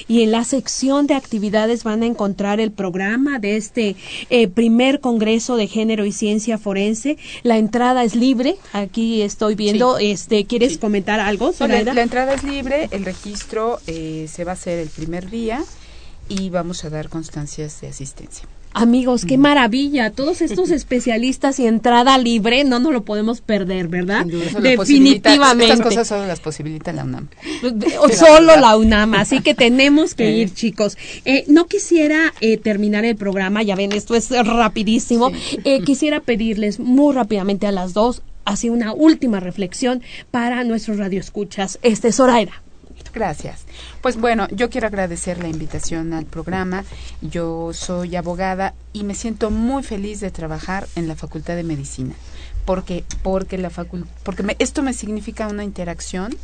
y en la sección de actividades van a encontrar el programa de este eh, primer Congreso de Género y Ciencia Forense. La entrada es libre. Aquí estoy viendo. Este, ¿Quieres comentar algo? la, la, entrada es libre. El registro eh, se va a hacer el primer día y vamos a dar constancias de asistencia. Amigos, qué maravilla. Todos estos especialistas y entrada libre, no nos lo podemos perder, ¿verdad? Definitivamente. Estas cosas solo las posibilita la UNAM. solo la UNAM, así que tenemos que ir, chicos. Eh, no quisiera eh, terminar el programa, ya ven, esto es rapidísimo. Eh, quisiera pedirles muy rápidamente a las dos, así una última reflexión para nuestros radioescuchas. Este es Zoraida. Gracias. Pues bueno, yo quiero agradecer la invitación al programa. Yo soy abogada y me siento muy feliz de trabajar en la Facultad de Medicina. Porque, porque, la porque esto me significa una interacción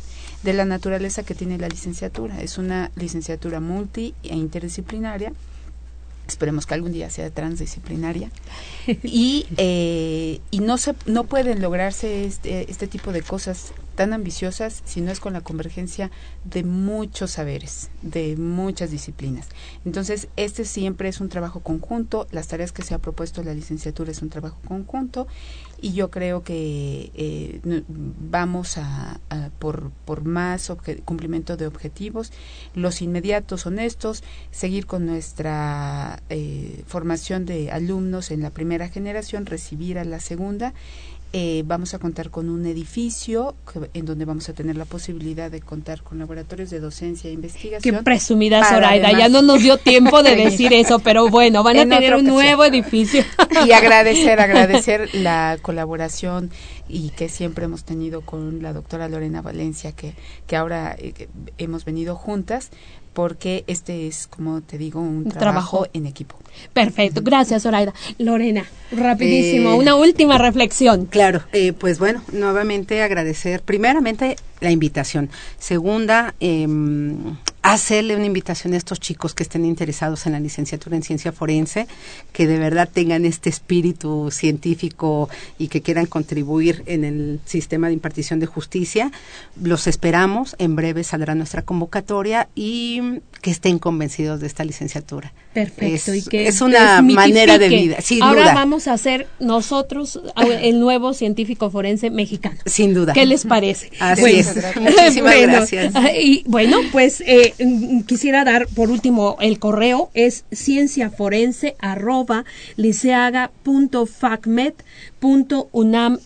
de la naturaleza que tiene la licenciatura. Es una licenciatura multi e interdisciplinaria. Esperemos que algún día sea transdisciplinaria. y, eh, y no, se, no pueden lograrse este, este tipo de cosas tan ambiciosas si no es con la convergencia de muchos saberes, de muchas disciplinas. Entonces, este siempre es un trabajo conjunto, las tareas que se ha propuesto la licenciatura es un trabajo conjunto y yo creo que eh, vamos a, por, por más cumplimiento de objetivos, los inmediatos honestos, seguir con nuestra eh, formación de alumnos en la primera generación, recibir a la segunda eh, vamos a contar con un edificio en donde vamos a tener la posibilidad de contar con laboratorios de docencia e investigación. Qué presumida Zoraida, ya no nos dio tiempo de decir eso, pero bueno, van a tener un nuevo edificio. y agradecer, agradecer la colaboración y que siempre hemos tenido con la doctora Lorena Valencia, que, que ahora eh, hemos venido juntas porque este es, como te digo, un, trabajo, en equipo. Perfecto, gracias Zoraida. Lorena, rapidísimo, eh, una última reflexión. Claro, eh, pues bueno, nuevamente agradecer primeramente la invitación. Segunda, eh, hacerle una invitación a estos chicos que estén interesados en la licenciatura en ciencia forense, que de verdad tengan este espíritu científico y que quieran contribuir en el sistema de impartición de justicia. Los esperamos, en breve saldrá nuestra convocatoria y que estén convencidos de esta licenciatura. Perfecto. Es, y que es una manera de vida. Sin Ahora vamos a ser nosotros el nuevo científico forense mexicano. Sin duda. ¿Qué les parece? Así es. Muchísimas gracias. Y bueno, pues eh, quisiera dar por último el correo es cienciaforense arroba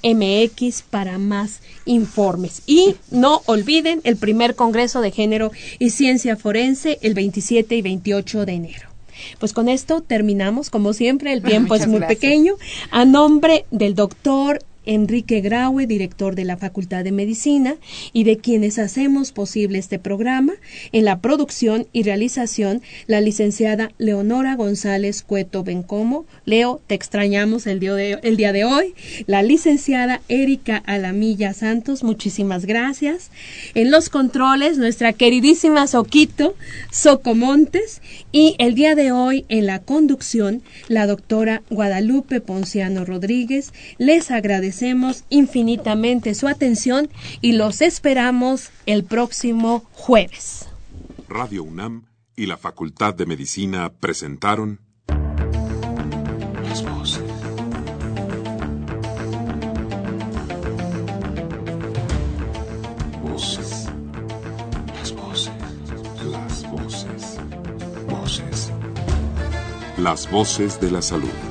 mx para más informes. Y no olviden el primer Congreso de Género y Ciencia Forense el 27 y 28 de enero. Pues con esto terminamos, como siempre, el tiempo es muy pequeño. A nombre del doctor Enrique Graue, director de la Facultad de Medicina, y de quienes hacemos posible este programa, en la producción y realización, la licenciada Leonora González Cueto Bencomo. Leo, te extrañamos el día de, hoy. La licenciada Erika Alamilla Santos, muchísimas gracias. En los controles, nuestra queridísima Soquito, Socomontes, y el día de hoy en la conducción, la doctora Guadalupe Ponciano Rodríguez. Les agradecemos infinitamente su atención y los esperamos el próximo jueves. Radio UNAM y la Facultad de Medicina presentaron Las voces. Voces. Las voces. Las voces. Voces. Las voces de la salud.